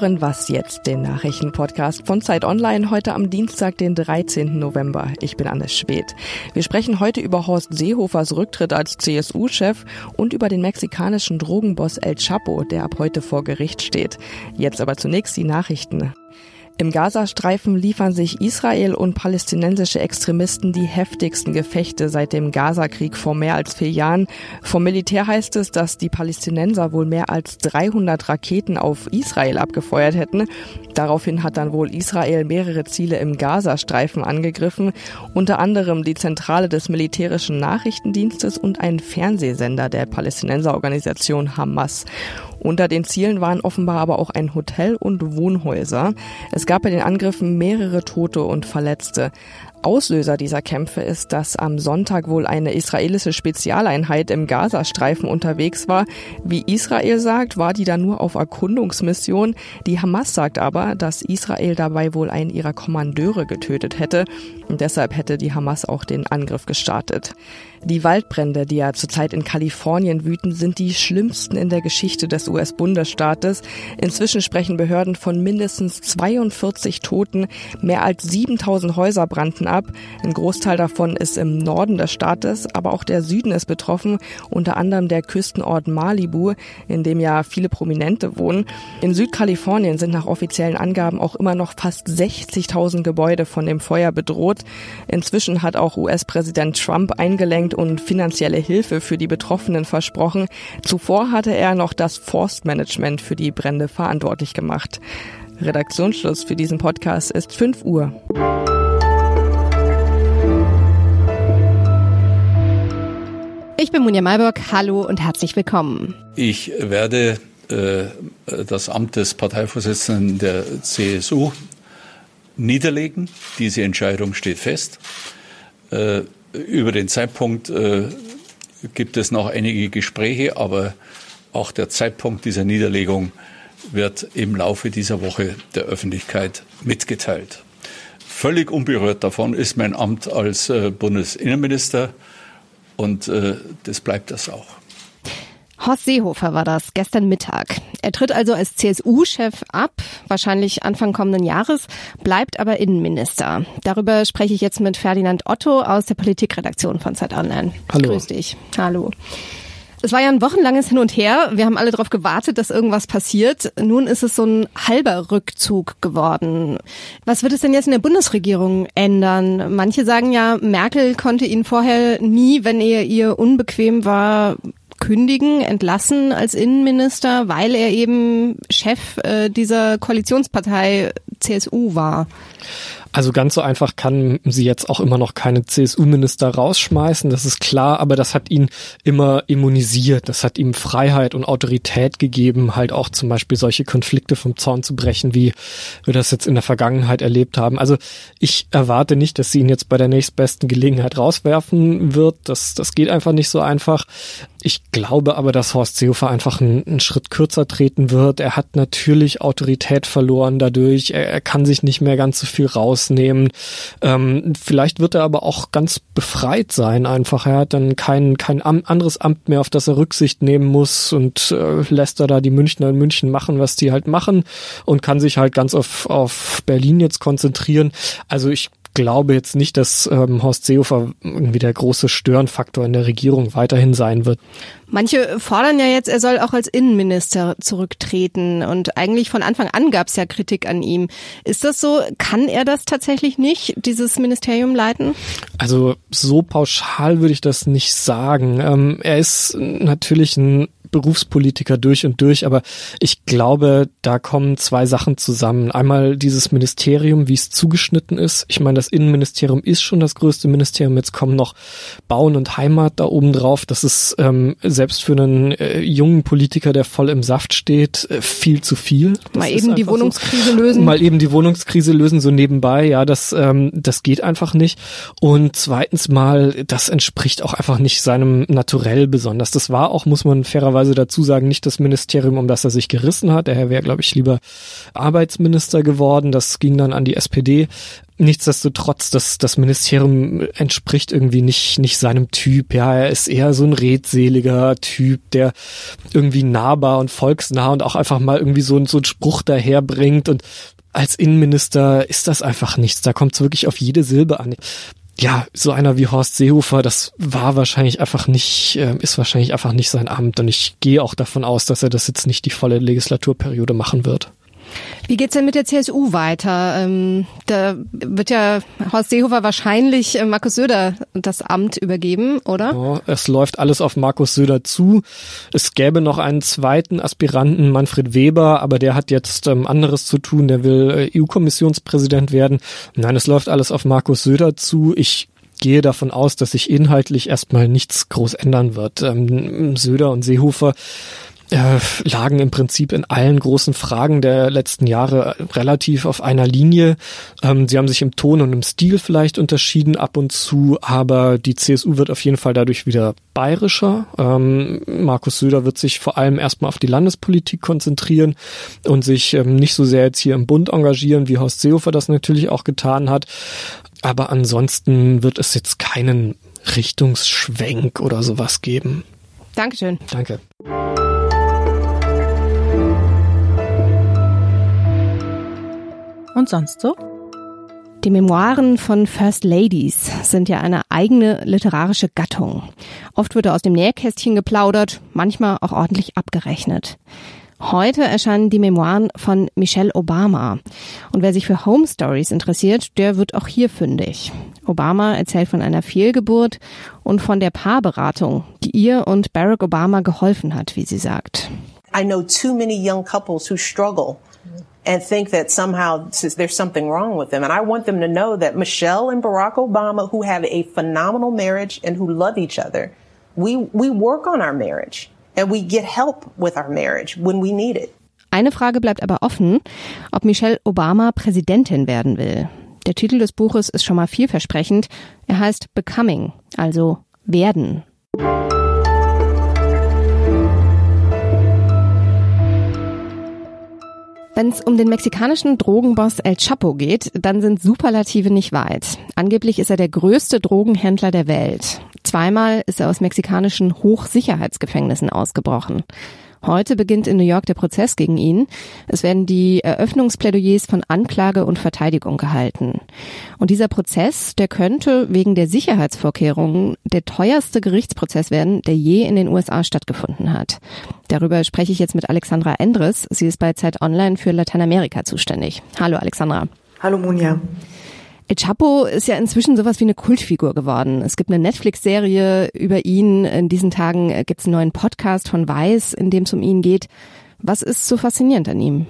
hören Was jetzt, den Nachrichtenpodcast von Zeit Online, heute am Dienstag, den 13. November. Ich bin Anne Schwedt. Wir sprechen heute über Horst Seehofers Rücktritt als CSU-Chef und über den mexikanischen Drogenboss El Chapo, der ab heute vor Gericht steht. Jetzt aber zunächst die Nachrichten. Im Gazastreifen liefern sich Israel und palästinensische Extremisten die heftigsten Gefechte seit dem Gazakrieg vor mehr als vier Jahren. Vom Militär heißt es, dass die Palästinenser wohl mehr als 300 Raketen auf Israel abgefeuert hätten. Daraufhin hat dann wohl Israel mehrere Ziele im Gazastreifen angegriffen, unter anderem die Zentrale des militärischen Nachrichtendienstes und einen Fernsehsender der Palästinenserorganisation Hamas. Unter den Zielen waren offenbar aber auch ein Hotel und Wohnhäuser. Es gab bei den Angriffen mehrere Tote und Verletzte. Auslöser dieser Kämpfe ist, dass am Sonntag wohl eine israelische Spezialeinheit im Gazastreifen unterwegs war. Wie Israel sagt, war die da nur auf Erkundungsmission. Die Hamas sagt aber, dass Israel dabei wohl einen ihrer Kommandeure getötet hätte. Und deshalb hätte die Hamas auch den Angriff gestartet. Die Waldbrände, die ja zurzeit in Kalifornien wüten, sind die schlimmsten in der Geschichte des US-Bundesstaates. Inzwischen sprechen Behörden von mindestens 42 Toten. Mehr als 7000 Häuser brannten ab. Ein Großteil davon ist im Norden des Staates, aber auch der Süden ist betroffen, unter anderem der Küstenort Malibu, in dem ja viele Prominente wohnen. In Südkalifornien sind nach offiziellen Angaben auch immer noch fast 60.000 Gebäude von dem Feuer bedroht. Inzwischen hat auch US-Präsident Trump eingelenkt und finanzielle Hilfe für die Betroffenen versprochen. Zuvor hatte er noch das Forstmanagement für die Brände verantwortlich gemacht. Redaktionsschluss für diesen Podcast ist 5 Uhr. Bin Munja Mayburg. Hallo und herzlich willkommen. Ich werde äh, das Amt des Parteivorsitzenden der CSU niederlegen. Diese Entscheidung steht fest. Äh, über den Zeitpunkt äh, gibt es noch einige Gespräche, aber auch der Zeitpunkt dieser Niederlegung wird im Laufe dieser Woche der Öffentlichkeit mitgeteilt. Völlig unberührt davon ist mein Amt als äh, Bundesinnenminister und äh, das bleibt das auch. Horst Seehofer war das gestern Mittag. Er tritt also als CSU-Chef ab, wahrscheinlich Anfang kommenden Jahres, bleibt aber Innenminister. Darüber spreche ich jetzt mit Ferdinand Otto aus der Politikredaktion von Zeit Online. Hallo. Grüß dich. Hallo. Es war ja ein wochenlanges Hin und Her. Wir haben alle darauf gewartet, dass irgendwas passiert. Nun ist es so ein halber Rückzug geworden. Was wird es denn jetzt in der Bundesregierung ändern? Manche sagen ja, Merkel konnte ihn vorher nie, wenn er ihr unbequem war, kündigen, entlassen als Innenminister, weil er eben Chef äh, dieser Koalitionspartei CSU war. Also ganz so einfach kann sie jetzt auch immer noch keine CSU-Minister rausschmeißen, das ist klar, aber das hat ihn immer immunisiert, das hat ihm Freiheit und Autorität gegeben, halt auch zum Beispiel solche Konflikte vom Zaun zu brechen, wie wir das jetzt in der Vergangenheit erlebt haben. Also ich erwarte nicht, dass sie ihn jetzt bei der nächstbesten Gelegenheit rauswerfen wird, das, das geht einfach nicht so einfach. Ich glaube aber, dass Horst Seehofer einfach einen, einen Schritt kürzer treten wird. Er hat natürlich Autorität verloren dadurch. Er, er kann sich nicht mehr ganz so viel rausnehmen. Ähm, vielleicht wird er aber auch ganz befreit sein einfach. Er hat dann kein, kein anderes Amt mehr, auf das er Rücksicht nehmen muss und äh, lässt er da die Münchner in München machen, was die halt machen und kann sich halt ganz auf, auf Berlin jetzt konzentrieren. Also ich glaube jetzt nicht, dass ähm, Horst Seehofer irgendwie der große Störenfaktor in der Regierung weiterhin sein wird. Manche fordern ja jetzt, er soll auch als Innenminister zurücktreten und eigentlich von Anfang an gab es ja Kritik an ihm. Ist das so? Kann er das tatsächlich nicht, dieses Ministerium leiten? Also so pauschal würde ich das nicht sagen. Ähm, er ist natürlich ein Berufspolitiker durch und durch, aber ich glaube, da kommen zwei Sachen zusammen. Einmal dieses Ministerium, wie es zugeschnitten ist. Ich meine, das Innenministerium ist schon das größte Ministerium. Jetzt kommen noch Bauen und Heimat da oben drauf. Das ist ähm, selbst für einen äh, jungen Politiker, der voll im Saft steht, äh, viel zu viel. Das mal eben die Wohnungskrise so. lösen. Mal eben die Wohnungskrise lösen, so nebenbei. Ja, das, ähm, das geht einfach nicht. Und zweitens mal, das entspricht auch einfach nicht seinem Naturell besonders. Das war auch, muss man fairerweise fairerweise dazu sagen, nicht das Ministerium, um das er sich gerissen hat. Der wäre, glaube ich, lieber Arbeitsminister geworden. Das ging dann an die SPD. Nichtsdestotrotz, das, das Ministerium entspricht irgendwie nicht, nicht seinem Typ. Ja, er ist eher so ein redseliger Typ, der irgendwie nahbar und volksnah und auch einfach mal irgendwie so, so einen Spruch daherbringt und als Innenminister ist das einfach nichts. Da kommt es wirklich auf jede Silbe an. Ja, so einer wie Horst Seehofer, das war wahrscheinlich einfach nicht, äh, ist wahrscheinlich einfach nicht sein Amt. Und ich gehe auch davon aus, dass er das jetzt nicht die volle Legislaturperiode machen wird. Wie geht's denn mit der CSU weiter? Ähm, da wird ja Horst Seehofer wahrscheinlich äh, Markus Söder das Amt übergeben, oder? Ja, es läuft alles auf Markus Söder zu. Es gäbe noch einen zweiten Aspiranten, Manfred Weber, aber der hat jetzt ähm, anderes zu tun. Der will äh, EU-Kommissionspräsident werden. Nein, es läuft alles auf Markus Söder zu. Ich gehe davon aus, dass sich inhaltlich erstmal nichts groß ändern wird. Ähm, Söder und Seehofer äh, lagen im Prinzip in allen großen Fragen der letzten Jahre relativ auf einer Linie. Ähm, sie haben sich im Ton und im Stil vielleicht unterschieden ab und zu, aber die CSU wird auf jeden Fall dadurch wieder bayerischer. Ähm, Markus Söder wird sich vor allem erstmal auf die Landespolitik konzentrieren und sich ähm, nicht so sehr jetzt hier im Bund engagieren, wie Horst Seehofer das natürlich auch getan hat. Aber ansonsten wird es jetzt keinen Richtungsschwenk oder sowas geben. Dankeschön. Danke. Und sonst so? Die Memoiren von First Ladies sind ja eine eigene literarische Gattung. Oft wird aus dem Nähkästchen geplaudert, manchmal auch ordentlich abgerechnet. Heute erscheinen die Memoiren von Michelle Obama. Und wer sich für Home Stories interessiert, der wird auch hier fündig. Obama erzählt von einer Fehlgeburt und von der Paarberatung, die ihr und Barack Obama geholfen hat, wie sie sagt. I know too many young couples who struggle and think that somehow there's something wrong with them. And I want them to know that Michelle and Barack Obama, who have a phenomenal marriage and who love each other, we, we work on our marriage and we get help with our marriage when we need it. Eine Frage bleibt aber offen, ob Michelle Obama Präsidentin werden will. Der Titel des Buches ist schon mal vielversprechend. Er heißt Becoming, also werden. Wenn es um den mexikanischen Drogenboss El Chapo geht, dann sind Superlative nicht weit. Angeblich ist er der größte Drogenhändler der Welt. Zweimal ist er aus mexikanischen Hochsicherheitsgefängnissen ausgebrochen. Heute beginnt in New York der Prozess gegen ihn. Es werden die Eröffnungsplädoyers von Anklage und Verteidigung gehalten. Und dieser Prozess, der könnte wegen der Sicherheitsvorkehrungen der teuerste Gerichtsprozess werden, der je in den USA stattgefunden hat. Darüber spreche ich jetzt mit Alexandra Endres. Sie ist bei Zeit Online für Lateinamerika zuständig. Hallo Alexandra. Hallo Munja. El Chapo ist ja inzwischen sowas wie eine Kultfigur geworden. Es gibt eine Netflix-Serie über ihn. In diesen Tagen gibt es einen neuen Podcast von Weiß, in dem es um ihn geht. Was ist so faszinierend an ihm?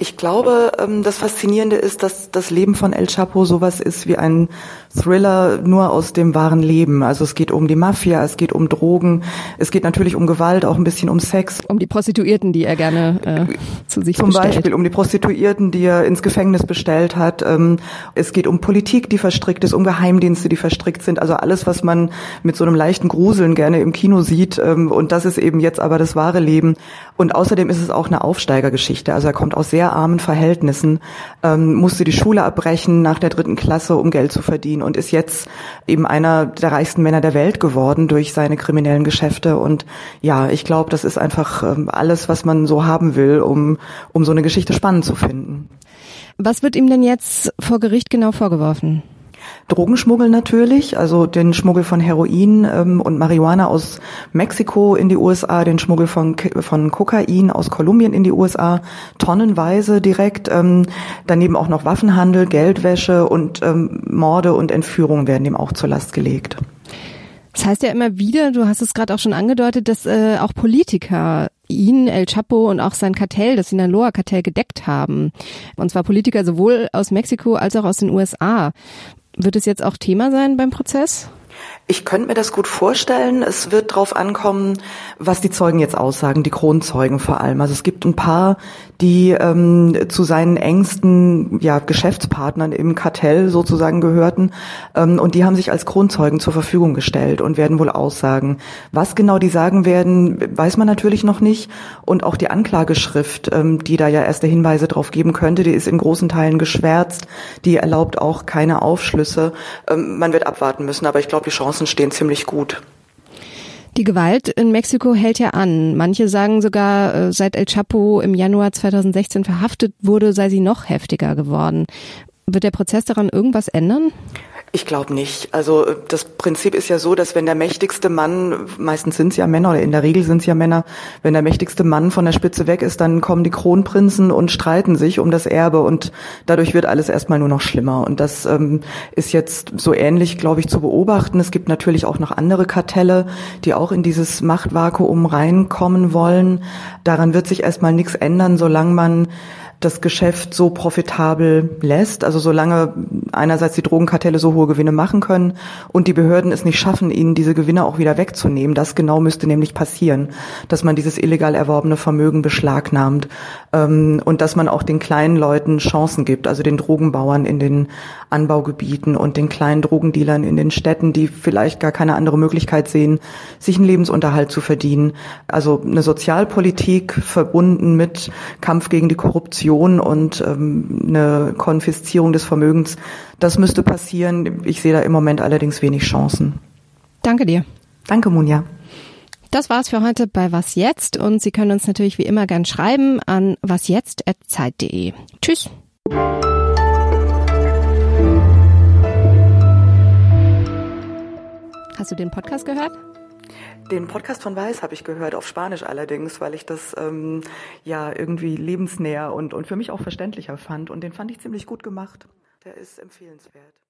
Ich glaube, ähm, das Faszinierende ist, dass das Leben von El Chapo sowas ist wie ein Thriller nur aus dem wahren Leben. Also es geht um die Mafia, es geht um Drogen, es geht natürlich um Gewalt, auch ein bisschen um Sex. Um die Prostituierten, die er gerne äh, zu sich Zum bestellt. Beispiel um die Prostituierten, die er ins Gefängnis bestellt hat. Ähm, es geht um Politik, die verstrickt ist, um Geheimdienste, die verstrickt sind. Also alles, was man mit so einem leichten Gruseln gerne im Kino sieht. Ähm, und das ist eben jetzt aber das wahre Leben. Und außerdem ist es auch eine Aufsteigergeschichte. Also er kommt aus sehr armen Verhältnissen, ähm, musste die Schule abbrechen nach der dritten Klasse, um Geld zu verdienen und ist jetzt eben einer der reichsten Männer der Welt geworden durch seine kriminellen Geschäfte. Und ja, ich glaube, das ist einfach ähm, alles, was man so haben will, um, um so eine Geschichte spannend zu finden. Was wird ihm denn jetzt vor Gericht genau vorgeworfen? Drogenschmuggel natürlich, also den Schmuggel von Heroin ähm, und Marihuana aus Mexiko in die USA, den Schmuggel von, von Kokain aus Kolumbien in die USA, tonnenweise direkt, ähm, daneben auch noch Waffenhandel, Geldwäsche und ähm, Morde und Entführungen werden ihm auch zur Last gelegt. Das heißt ja immer wieder, du hast es gerade auch schon angedeutet, dass äh, auch Politiker ihn, El Chapo und auch sein Kartell, das Sinaloa-Kartell gedeckt haben. Und zwar Politiker sowohl aus Mexiko als auch aus den USA. Wird es jetzt auch Thema sein beim Prozess? Ich könnte mir das gut vorstellen. Es wird darauf ankommen, was die Zeugen jetzt aussagen, die Kronzeugen vor allem. Also es gibt ein paar, die ähm, zu seinen engsten ja, Geschäftspartnern im Kartell sozusagen gehörten. Ähm, und die haben sich als Kronzeugen zur Verfügung gestellt und werden wohl aussagen. Was genau die sagen werden, weiß man natürlich noch nicht. Und auch die Anklageschrift, ähm, die da ja erste Hinweise drauf geben könnte, die ist in großen Teilen geschwärzt. Die erlaubt auch keine Aufschlüsse. Ähm, man wird abwarten müssen, aber ich glaube, die Chancen stehen ziemlich gut. Die Gewalt in Mexiko hält ja an. Manche sagen sogar, äh, seit El Chapo im Januar 2016 verhaftet wurde, sei sie noch heftiger geworden. Wird der Prozess daran irgendwas ändern? Ich glaube nicht. Also äh, das Prinzip ist ja so, dass wenn der mächtigste Mann, meistens sind es ja Männer oder in der Regel sind es ja Männer, wenn der mächtigste Mann von der Spitze weg ist, dann kommen die Kronprinzen und streiten sich um das Erbe und dadurch wird alles erstmal nur noch schlimmer. Und das ähm, ist jetzt so ähnlich, glaube ich, zu beobachten. Es gibt natürlich auch noch andere Kartelle, die auch in dieses Machtvakuum reinkommen wollen. Daran wird sich erstmal nichts ändern, solange man das Geschäft so profitabel lässt. Also solange einerseits die Drogenkartelle so hohe Gewinne machen können und die Behörden es nicht schaffen, ihnen diese Gewinne auch wieder wegzunehmen. Das genau müsste nämlich passieren, dass man dieses illegal erworbene Vermögen beschlagnahmt ähm, und dass man auch den kleinen Leuten Chancen gibt, also den Drogenbauern in den Anbaugebieten und den kleinen Drogendealern in den Städten, die vielleicht gar keine andere Möglichkeit sehen, sich einen Lebensunterhalt zu verdienen. Also eine Sozialpolitik verbunden mit Kampf gegen die Korruption und ähm, eine Konfiszierung des Vermögens, das müsste passieren. Ich sehe da im Moment allerdings wenig Chancen. Danke dir. Danke, Munja. Das war's für heute bei Was Jetzt und Sie können uns natürlich wie immer gern schreiben an wasjetzt.zeit.de. Tschüss. Hast du den Podcast gehört? Den Podcast von Weiß habe ich gehört, auf Spanisch allerdings, weil ich das ähm, ja irgendwie lebensnäher und, und für mich auch verständlicher fand. Und den fand ich ziemlich gut gemacht. Der ist empfehlenswert.